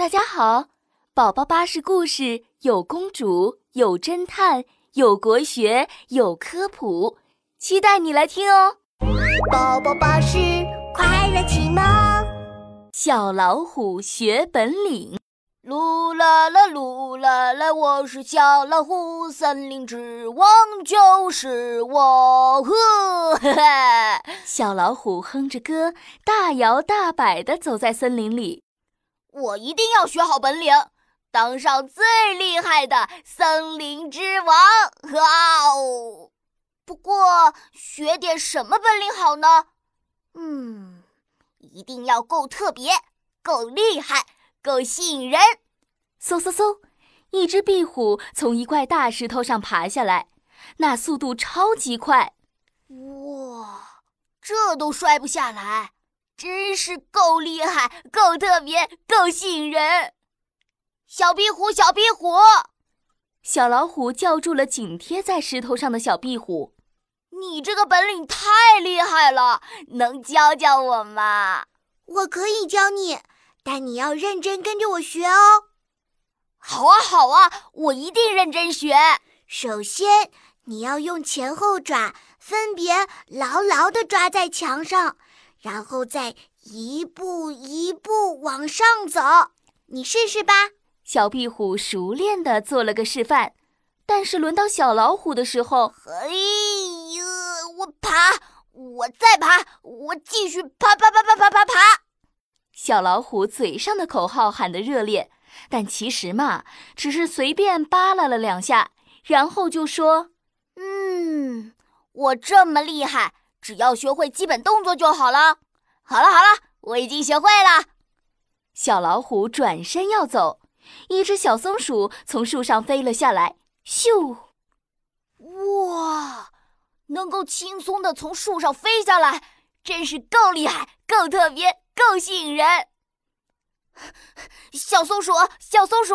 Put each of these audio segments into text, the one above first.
大家好，宝宝巴士故事有公主，有侦探，有国学，有科普，期待你来听哦。宝宝巴士快乐启蒙，小老虎学本领。噜啦啦噜啦啦，我是小老虎，森林之王就是我。呵，小老虎哼着歌，大摇大摆地走在森林里。我一定要学好本领，当上最厉害的森林之王！哇哦！不过学点什么本领好呢？嗯，一定要够特别，够厉害。够吸引人！嗖嗖嗖，一只壁虎从一块大石头上爬下来，那速度超级快。哇，这都摔不下来，真是够厉害、够特别、够吸引人！小壁虎，小壁虎，小老虎叫住了紧贴在石头上的小壁虎：“你这个本领太厉害了，能教教我吗？”“我可以教你。”但你要认真跟着我学哦。好啊，好啊，我一定认真学。首先，你要用前后爪分别牢牢地抓在墙上，然后再一步一步往上走。你试试吧。小壁虎熟练地做了个示范，但是轮到小老虎的时候，哎呀，我爬，我再爬，我继续爬爬爬爬爬爬爬。小老虎嘴上的口号喊得热烈，但其实嘛，只是随便扒拉了两下，然后就说：“嗯，我这么厉害，只要学会基本动作就好了。”好了好了，我已经学会了。小老虎转身要走，一只小松鼠从树上飞了下来，咻！哇，能够轻松地从树上飞下来，真是够厉害，够特别。够吸引人，小松鼠，小松鼠，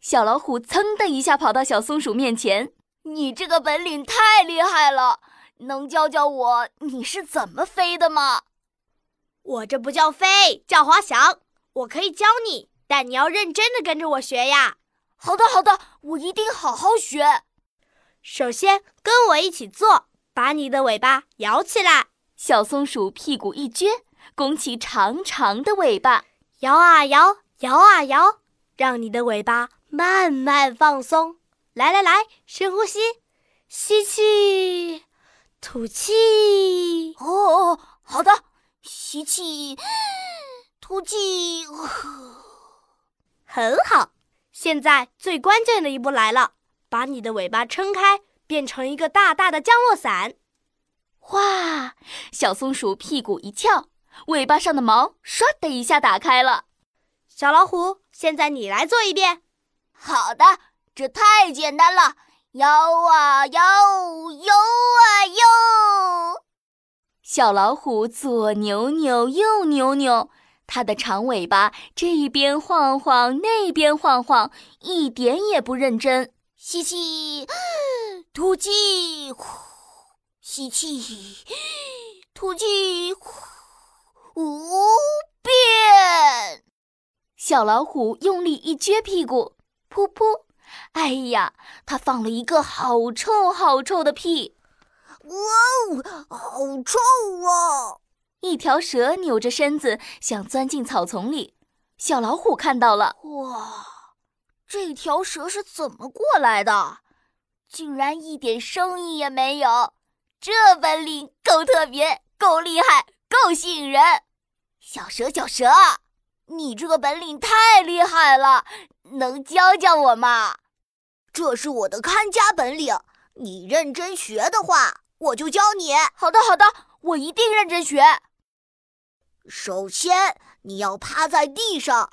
小老虎噌的一下跑到小松鼠面前。你这个本领太厉害了，能教教我你是怎么飞的吗？我这不叫飞，叫滑翔。我可以教你，但你要认真的跟着我学呀。好的，好的，我一定好好学。首先，跟我一起做，把你的尾巴摇起来。小松鼠屁股一撅。拱起长长的尾巴，摇啊摇，摇啊摇，让你的尾巴慢慢放松。来来来，深呼吸，吸气，吐气。哦哦，好的，吸气，吐气，很好。现在最关键的一步来了，把你的尾巴撑开，变成一个大大的降落伞。哇，小松鼠屁股一翘。尾巴上的毛唰的一下打开了，小老虎，现在你来做一遍。好的，这太简单了，摇啊摇，摇小老虎左扭扭，右扭扭，它的长尾巴这边晃晃，那边晃晃，一点也不认真。吸气，吐气，呼，吸气，吐气，呼。无变，小老虎用力一撅屁股，噗噗！哎呀，它放了一个好臭好臭的屁！哇哦，好臭啊！一条蛇扭着身子想钻进草丛里，小老虎看到了，哇，这条蛇是怎么过来的？竟然一点声音也没有！这本领够特别，够厉害，够吸引人！小蛇，小蛇，你这个本领太厉害了，能教教我吗？这是我的看家本领，你认真学的话，我就教你。好的，好的，我一定认真学。首先，你要趴在地上，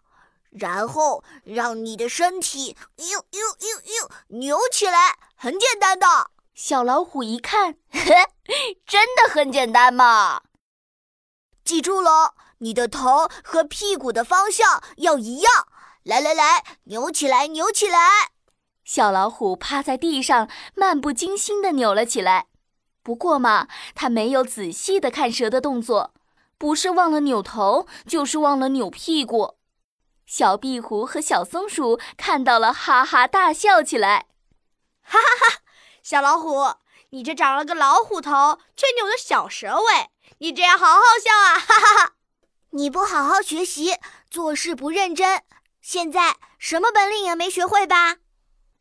然后让你的身体呦呦呦呦扭起来，很简单的。小老虎一看，真的很简单嘛！记住了。你的头和屁股的方向要一样，来来来，扭起来，扭起来。小老虎趴在地上，漫不经心地扭了起来。不过嘛，他没有仔细的看蛇的动作，不是忘了扭头，就是忘了扭屁股。小壁虎和小松鼠看到了，哈哈大笑起来。哈哈哈！小老虎，你这长了个老虎头却扭着小蛇尾，你这样好好笑啊！哈哈哈！你不好好学习，做事不认真，现在什么本领也没学会吧？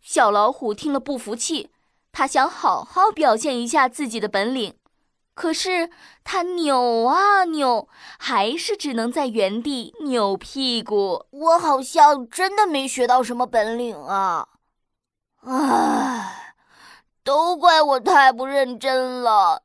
小老虎听了不服气，他想好好表现一下自己的本领。可是他扭啊扭，还是只能在原地扭屁股。我好像真的没学到什么本领啊！唉，都怪我太不认真了。